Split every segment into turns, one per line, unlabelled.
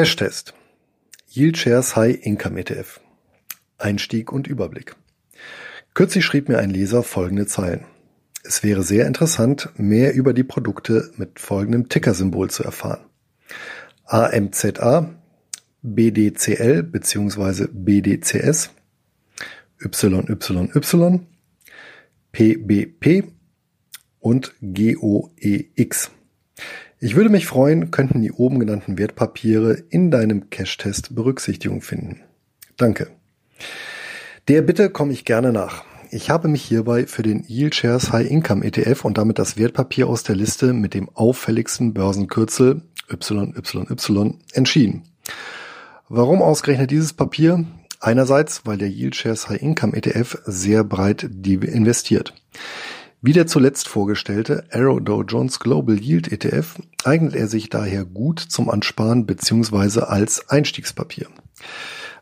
Cash-Test. Yield Shares High Income ETF. Einstieg und Überblick. Kürzlich schrieb mir ein Leser folgende Zeilen. Es wäre sehr interessant, mehr über die Produkte mit folgendem Ticker-Symbol zu erfahren. AMZA, BDCL bzw. BDCS, YYY, PBP und GOEX. Ich würde mich freuen, könnten die oben genannten Wertpapiere in deinem Cash-Test Berücksichtigung finden. Danke. Der Bitte komme ich gerne nach. Ich habe mich hierbei für den Yield Shares High Income ETF und damit das Wertpapier aus der Liste mit dem auffälligsten Börsenkürzel YYY entschieden. Warum ausgerechnet dieses Papier? Einerseits, weil der Yield Shares High Income ETF sehr breit investiert. Wie der zuletzt vorgestellte Arrow Dow Jones Global Yield ETF eignet er sich daher gut zum Ansparen bzw. als Einstiegspapier.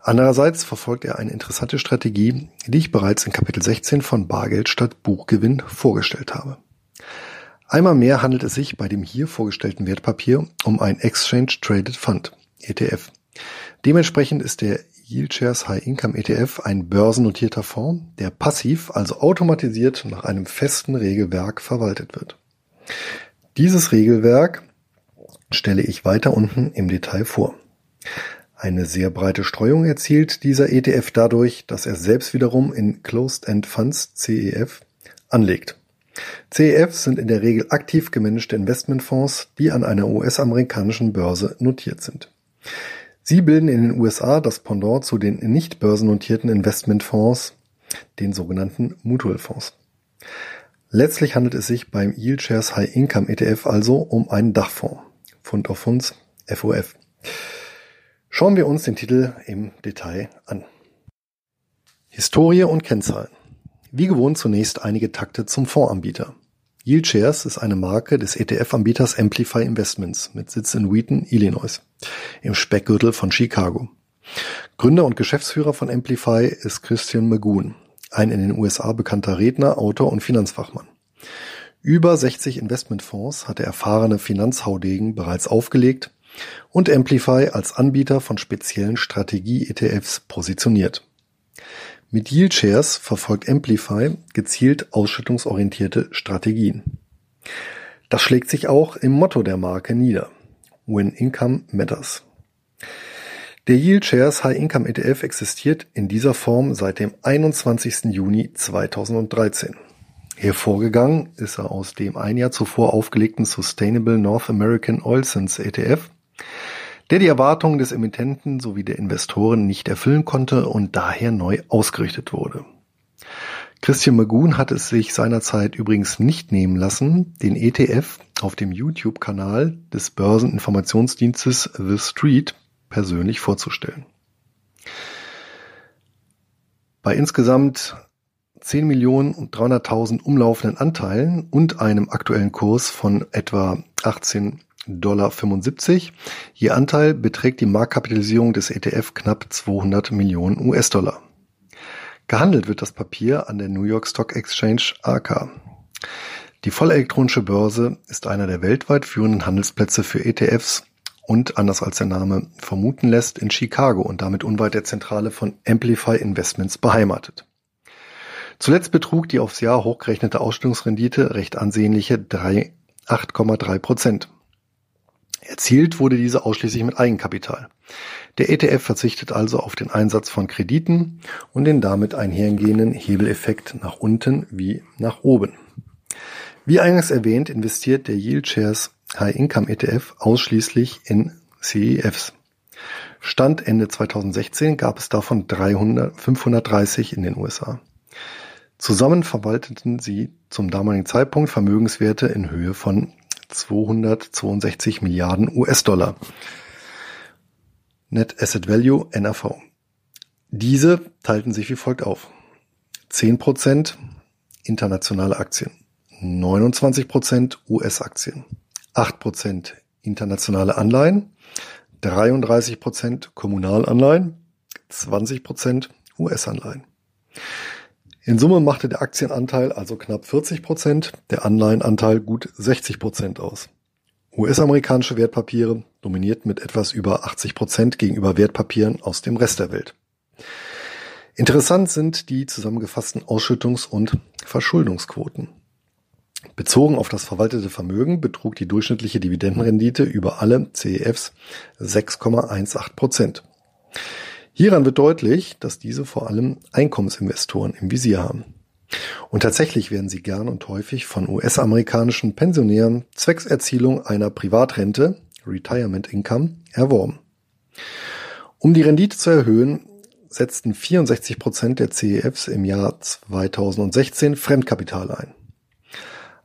Andererseits verfolgt er eine interessante Strategie, die ich bereits in Kapitel 16 von Bargeld statt Buchgewinn vorgestellt habe. Einmal mehr handelt es sich bei dem hier vorgestellten Wertpapier um ein Exchange Traded Fund ETF. Dementsprechend ist der Yield Shares High Income ETF ein börsennotierter Fonds, der passiv, also automatisiert nach einem festen Regelwerk verwaltet wird. Dieses Regelwerk stelle ich weiter unten im Detail vor. Eine sehr breite Streuung erzielt dieser ETF dadurch, dass er selbst wiederum in Closed-End Funds CEF anlegt. CEFs sind in der Regel aktiv gemanagte Investmentfonds, die an einer US-amerikanischen Börse notiert sind. Sie bilden in den USA das Pendant zu den nicht börsennotierten Investmentfonds, den sogenannten Mutual Fonds. Letztlich handelt es sich beim Yield Shares High Income ETF also um einen Dachfonds. Fund of Funds, FOF. Schauen wir uns den Titel im Detail an. Historie und Kennzahlen. Wie gewohnt zunächst einige Takte zum Fondsanbieter. Yield Shares ist eine Marke des ETF-Anbieters Amplify Investments mit Sitz in Wheaton, Illinois, im Speckgürtel von Chicago. Gründer und Geschäftsführer von Amplify ist Christian Magoon, ein in den USA bekannter Redner, Autor und Finanzfachmann. Über 60 Investmentfonds hat der erfahrene Finanzhaudegen bereits aufgelegt und Amplify als Anbieter von speziellen Strategie-ETFs positioniert. Mit Yield Shares verfolgt Amplify gezielt ausschüttungsorientierte Strategien. Das schlägt sich auch im Motto der Marke nieder. When Income Matters. Der Yield Shares High Income ETF existiert in dieser Form seit dem 21. Juni 2013. Hervorgegangen ist er aus dem ein Jahr zuvor aufgelegten Sustainable North American Oil Sands ETF der die Erwartungen des Emittenten sowie der Investoren nicht erfüllen konnte und daher neu ausgerichtet wurde. Christian Magoon hat es sich seinerzeit übrigens nicht nehmen lassen, den ETF auf dem YouTube-Kanal des Börseninformationsdienstes The Street persönlich vorzustellen. Bei insgesamt 10 Millionen und 300.000 umlaufenden Anteilen und einem aktuellen Kurs von etwa 18 Dollar. Je Anteil beträgt die Marktkapitalisierung des ETF knapp 200 Millionen US-Dollar. Gehandelt wird das Papier an der New York Stock Exchange AK. Die vollelektronische Börse ist einer der weltweit führenden Handelsplätze für ETFs und, anders als der Name vermuten lässt, in Chicago und damit unweit der Zentrale von Amplify Investments beheimatet. Zuletzt betrug die aufs Jahr hochgerechnete Ausstellungsrendite recht ansehnliche 8,3 Prozent. Erzielt wurde diese ausschließlich mit Eigenkapital. Der ETF verzichtet also auf den Einsatz von Krediten und den damit einhergehenden Hebeleffekt nach unten wie nach oben. Wie eingangs erwähnt, investiert der Yield Shares High Income ETF ausschließlich in CEFs. Stand Ende 2016 gab es davon 300, 530 in den USA. Zusammen verwalteten sie zum damaligen Zeitpunkt Vermögenswerte in Höhe von 262 Milliarden US-Dollar. Net Asset Value NAV. Diese teilten sich wie folgt auf. 10% internationale Aktien, 29% US-Aktien, 8% internationale Anleihen, 33% Kommunalanleihen, 20% US-Anleihen. In Summe machte der Aktienanteil also knapp 40 Prozent, der Anleihenanteil gut 60 Prozent aus. US-amerikanische Wertpapiere dominiert mit etwas über 80 Prozent gegenüber Wertpapieren aus dem Rest der Welt. Interessant sind die zusammengefassten Ausschüttungs- und Verschuldungsquoten. Bezogen auf das verwaltete Vermögen betrug die durchschnittliche Dividendenrendite über alle CEFs 6,18 Prozent. Hieran wird deutlich, dass diese vor allem Einkommensinvestoren im Visier haben. Und tatsächlich werden sie gern und häufig von US-amerikanischen Pensionären zwecks Erzielung einer Privatrente, Retirement Income, erworben. Um die Rendite zu erhöhen, setzten 64 Prozent der CEFs im Jahr 2016 Fremdkapital ein.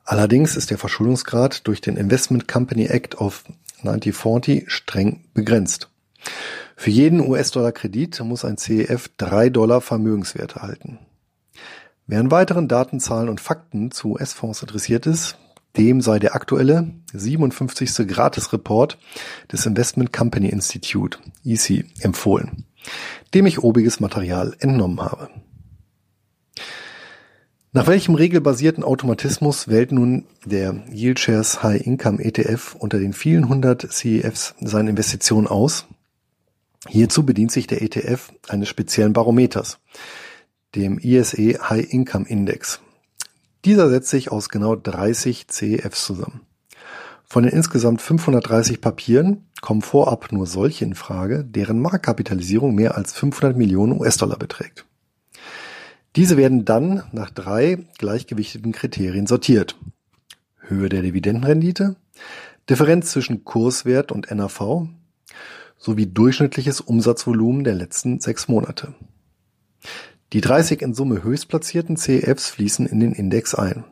Allerdings ist der Verschuldungsgrad durch den Investment Company Act of 1940 streng begrenzt. Für jeden US-Dollar-Kredit muss ein CEF drei Dollar Vermögenswert erhalten. Wer an weiteren Daten, Zahlen und Fakten zu US-Fonds interessiert ist, dem sei der aktuelle 57. Gratis-Report des Investment Company Institute, EC, empfohlen, dem ich obiges Material entnommen habe. Nach welchem regelbasierten Automatismus wählt nun der Yield Shares High Income ETF unter den vielen hundert CEFs seine Investitionen aus? Hierzu bedient sich der ETF eines speziellen Barometers, dem ISE High Income Index. Dieser setzt sich aus genau 30 CEFs zusammen. Von den insgesamt 530 Papieren kommen vorab nur solche in Frage, deren Marktkapitalisierung mehr als 500 Millionen US-Dollar beträgt. Diese werden dann nach drei gleichgewichteten Kriterien sortiert. Höhe der Dividendenrendite, Differenz zwischen Kurswert und NAV sowie durchschnittliches Umsatzvolumen der letzten sechs Monate. Die 30 in Summe höchstplatzierten CEFs fließen in den Index ein,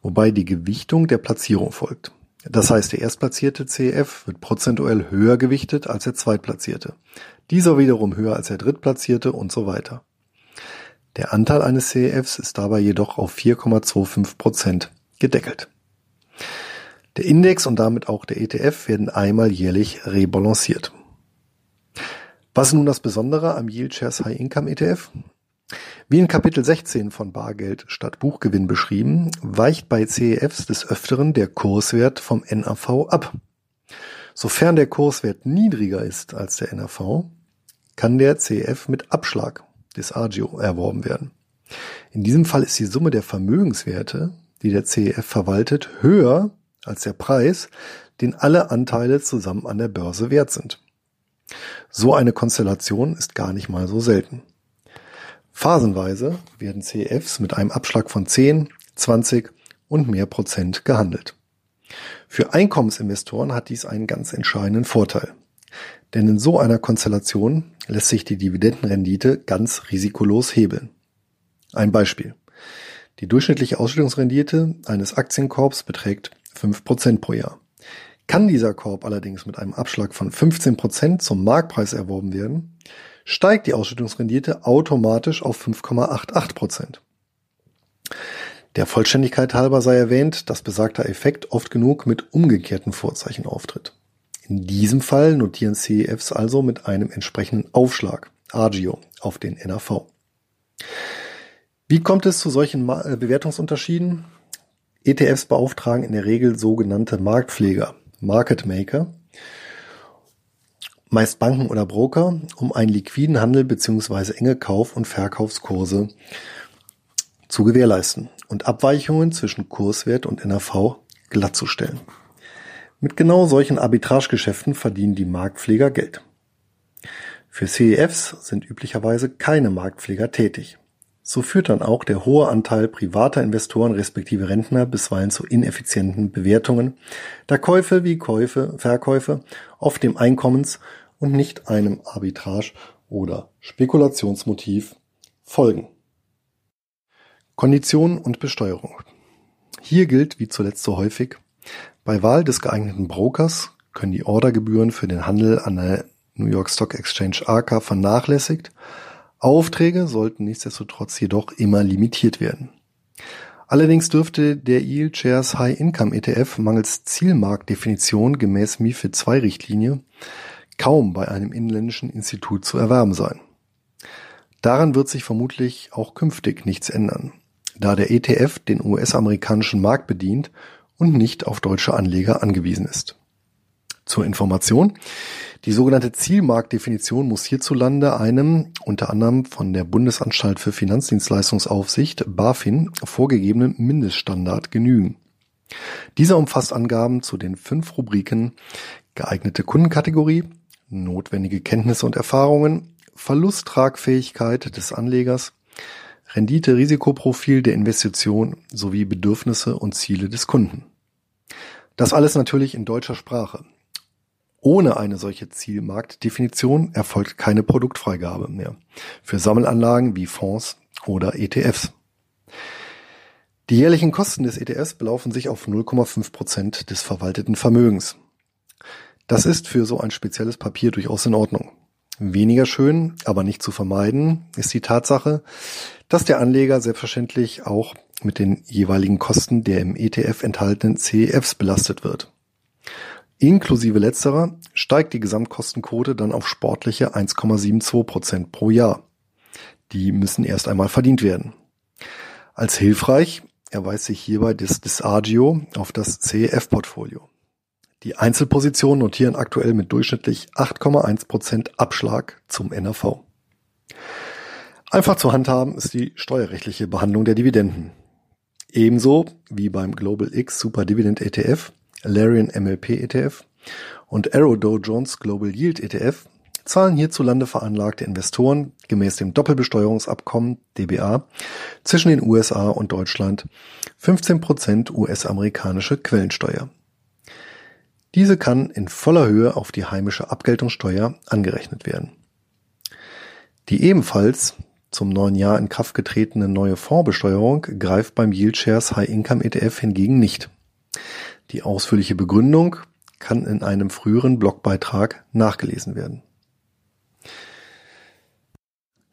wobei die Gewichtung der Platzierung folgt. Das heißt, der erstplatzierte CEF wird prozentuell höher gewichtet als der zweitplatzierte, dieser wiederum höher als der drittplatzierte und so weiter. Der Anteil eines CEFs ist dabei jedoch auf 4,25 Prozent gedeckelt. Der Index und damit auch der ETF werden einmal jährlich rebalanciert. Was ist nun das Besondere am Yield Shares High Income ETF? Wie in Kapitel 16 von Bargeld statt Buchgewinn beschrieben, weicht bei CEFs des Öfteren der Kurswert vom NAV ab. Sofern der Kurswert niedriger ist als der NAV, kann der CEF mit Abschlag des Agio erworben werden. In diesem Fall ist die Summe der Vermögenswerte, die der CEF verwaltet, höher als der Preis, den alle Anteile zusammen an der Börse wert sind. So eine Konstellation ist gar nicht mal so selten. Phasenweise werden CEFs mit einem Abschlag von 10, 20 und mehr Prozent gehandelt. Für Einkommensinvestoren hat dies einen ganz entscheidenden Vorteil. Denn in so einer Konstellation lässt sich die Dividendenrendite ganz risikolos hebeln. Ein Beispiel. Die durchschnittliche Ausschüttungsrendite eines Aktienkorbs beträgt 5% pro Jahr. Kann dieser Korb allerdings mit einem Abschlag von 15% zum Marktpreis erworben werden, steigt die Ausschüttungsrendite automatisch auf 5,88%. Der Vollständigkeit halber sei erwähnt, dass besagter Effekt oft genug mit umgekehrten Vorzeichen auftritt. In diesem Fall notieren CEFs also mit einem entsprechenden Aufschlag, Agio, auf den NAV. Wie kommt es zu solchen äh, Bewertungsunterschieden? ETFs beauftragen in der Regel sogenannte Marktpfleger, Market Maker, meist Banken oder Broker, um einen liquiden Handel bzw. enge Kauf- und Verkaufskurse zu gewährleisten und Abweichungen zwischen Kurswert und NAV glattzustellen. Mit genau solchen Arbitragegeschäften verdienen die Marktpfleger Geld. Für CEFs sind üblicherweise keine Marktpfleger tätig. So führt dann auch der hohe Anteil privater Investoren respektive Rentner bisweilen zu ineffizienten Bewertungen, da Käufe wie Käufe, Verkäufe oft dem Einkommens- und nicht einem Arbitrage- oder Spekulationsmotiv folgen. Konditionen und Besteuerung. Hier gilt, wie zuletzt so häufig, bei Wahl des geeigneten Brokers können die Ordergebühren für den Handel an der New York Stock Exchange AK vernachlässigt, Aufträge sollten nichtsdestotrotz jedoch immer limitiert werden. Allerdings dürfte der Yield Shares High Income ETF mangels Zielmarktdefinition gemäß MiFID II Richtlinie kaum bei einem inländischen Institut zu erwerben sein. Daran wird sich vermutlich auch künftig nichts ändern, da der ETF den US-amerikanischen Markt bedient und nicht auf deutsche Anleger angewiesen ist. Zur Information. Die sogenannte Zielmarktdefinition muss hierzulande einem unter anderem von der Bundesanstalt für Finanzdienstleistungsaufsicht BaFin vorgegebenen Mindeststandard genügen. Dieser umfasst Angaben zu den fünf Rubriken geeignete Kundenkategorie, notwendige Kenntnisse und Erfahrungen, Verlusttragfähigkeit des Anlegers, Rendite-Risikoprofil der Investition sowie Bedürfnisse und Ziele des Kunden. Das alles natürlich in deutscher Sprache. Ohne eine solche Zielmarktdefinition erfolgt keine Produktfreigabe mehr für Sammelanlagen wie Fonds oder ETFs. Die jährlichen Kosten des ETFs belaufen sich auf 0,5 Prozent des verwalteten Vermögens. Das ist für so ein spezielles Papier durchaus in Ordnung. Weniger schön, aber nicht zu vermeiden, ist die Tatsache, dass der Anleger selbstverständlich auch mit den jeweiligen Kosten der im ETF enthaltenen CEFs belastet wird. Inklusive letzterer steigt die Gesamtkostenquote dann auf sportliche 1,72 Prozent pro Jahr. Die müssen erst einmal verdient werden. Als hilfreich erweist sich hierbei das Disagio auf das CEF-Portfolio. Die Einzelpositionen notieren aktuell mit durchschnittlich 8,1 Prozent Abschlag zum NAV. Einfach zu handhaben ist die steuerrechtliche Behandlung der Dividenden. Ebenso wie beim Global X Super Dividend ETF Larian MLP ETF und Arrow Dow Jones Global Yield ETF zahlen hierzulande veranlagte Investoren gemäß dem Doppelbesteuerungsabkommen DBA zwischen den USA und Deutschland 15% US-amerikanische Quellensteuer. Diese kann in voller Höhe auf die heimische Abgeltungssteuer angerechnet werden. Die ebenfalls zum neuen Jahr in Kraft getretene neue Fondsbesteuerung greift beim Yield Shares High Income ETF hingegen nicht. Die ausführliche Begründung kann in einem früheren Blogbeitrag nachgelesen werden.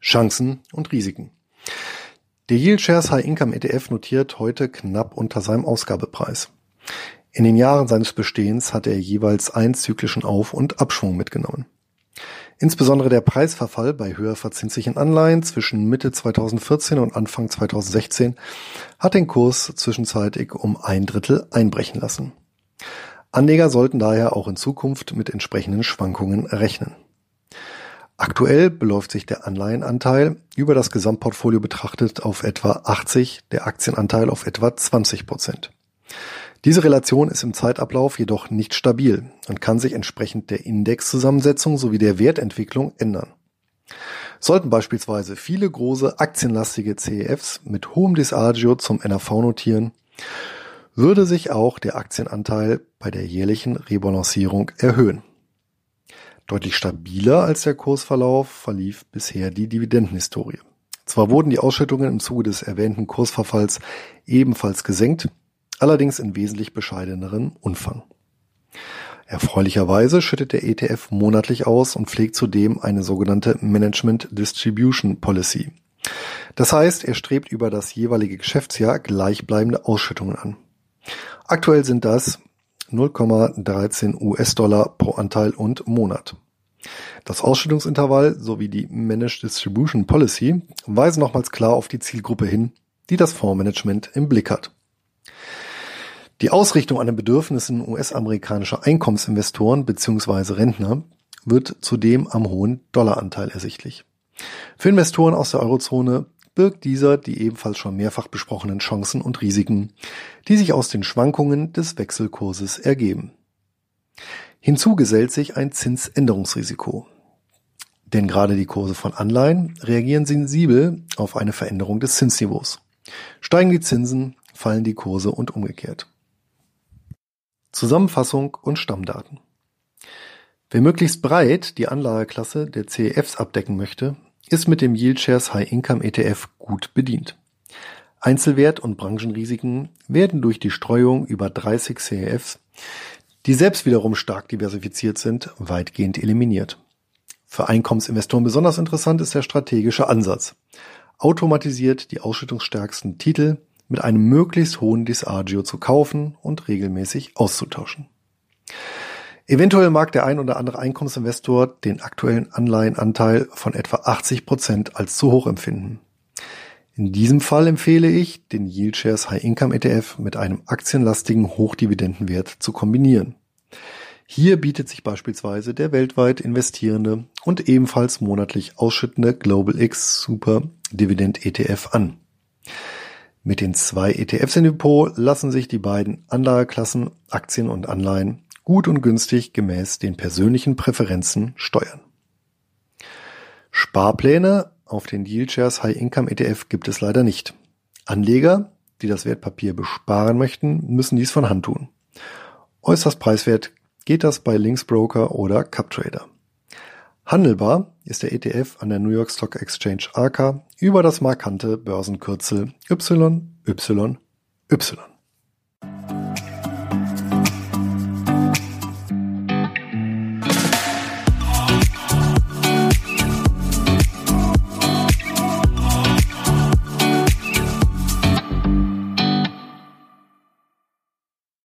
Chancen und Risiken. Der Yield Shares High Income ETF notiert heute knapp unter seinem Ausgabepreis. In den Jahren seines Bestehens hat er jeweils einen zyklischen Auf- und Abschwung mitgenommen. Insbesondere der Preisverfall bei höher verzinslichen Anleihen zwischen Mitte 2014 und Anfang 2016 hat den Kurs zwischenzeitig um ein Drittel einbrechen lassen. Anleger sollten daher auch in Zukunft mit entsprechenden Schwankungen rechnen. Aktuell beläuft sich der Anleihenanteil über das Gesamtportfolio betrachtet auf etwa 80, der Aktienanteil auf etwa 20 Prozent. Diese Relation ist im Zeitablauf jedoch nicht stabil und kann sich entsprechend der Indexzusammensetzung sowie der Wertentwicklung ändern. Sollten beispielsweise viele große aktienlastige CEFs mit hohem Disagio zum NAV notieren, würde sich auch der Aktienanteil bei der jährlichen Rebalancierung erhöhen. Deutlich stabiler als der Kursverlauf verlief bisher die Dividendenhistorie. Zwar wurden die Ausschüttungen im Zuge des erwähnten Kursverfalls ebenfalls gesenkt, allerdings in wesentlich bescheidenerem Umfang. Erfreulicherweise schüttet der ETF monatlich aus und pflegt zudem eine sogenannte Management Distribution Policy. Das heißt, er strebt über das jeweilige Geschäftsjahr gleichbleibende Ausschüttungen an. Aktuell sind das 0,13 US-Dollar pro Anteil und Monat. Das Ausschüttungsintervall sowie die Managed Distribution Policy weisen nochmals klar auf die Zielgruppe hin, die das Fondsmanagement im Blick hat. Die Ausrichtung an den Bedürfnissen US-amerikanischer Einkommensinvestoren bzw. Rentner wird zudem am hohen Dollaranteil ersichtlich. Für Investoren aus der Eurozone birgt dieser die ebenfalls schon mehrfach besprochenen Chancen und Risiken, die sich aus den Schwankungen des Wechselkurses ergeben. Hinzu gesellt sich ein Zinsänderungsrisiko. Denn gerade die Kurse von Anleihen reagieren sensibel auf eine Veränderung des Zinsniveaus. Steigen die Zinsen, fallen die Kurse und umgekehrt. Zusammenfassung und Stammdaten. Wer möglichst breit die Anlageklasse der CEFs abdecken möchte, ist mit dem Yield Shares High Income ETF gut bedient. Einzelwert- und Branchenrisiken werden durch die Streuung über 30 CEFs, die selbst wiederum stark diversifiziert sind, weitgehend eliminiert. Für Einkommensinvestoren besonders interessant ist der strategische Ansatz. Automatisiert die ausschüttungsstärksten Titel mit einem möglichst hohen Disagio zu kaufen und regelmäßig auszutauschen. Eventuell mag der ein oder andere Einkommensinvestor den aktuellen Anleihenanteil von etwa 80 Prozent als zu hoch empfinden. In diesem Fall empfehle ich, den Yield Shares High Income ETF mit einem aktienlastigen Hochdividendenwert zu kombinieren. Hier bietet sich beispielsweise der weltweit investierende und ebenfalls monatlich ausschüttende Global X Super Dividend ETF an. Mit den zwei ETFs im Depot lassen sich die beiden Anlageklassen Aktien und Anleihen gut und günstig gemäß den persönlichen Präferenzen steuern. Sparpläne auf den Yield Shares High Income ETF gibt es leider nicht. Anleger, die das Wertpapier besparen möchten, müssen dies von Hand tun. Äußerst preiswert geht das bei Linksbroker oder CupTrader. Handelbar ist der ETF an der New York Stock Exchange AK über das markante Börsenkürzel YYY.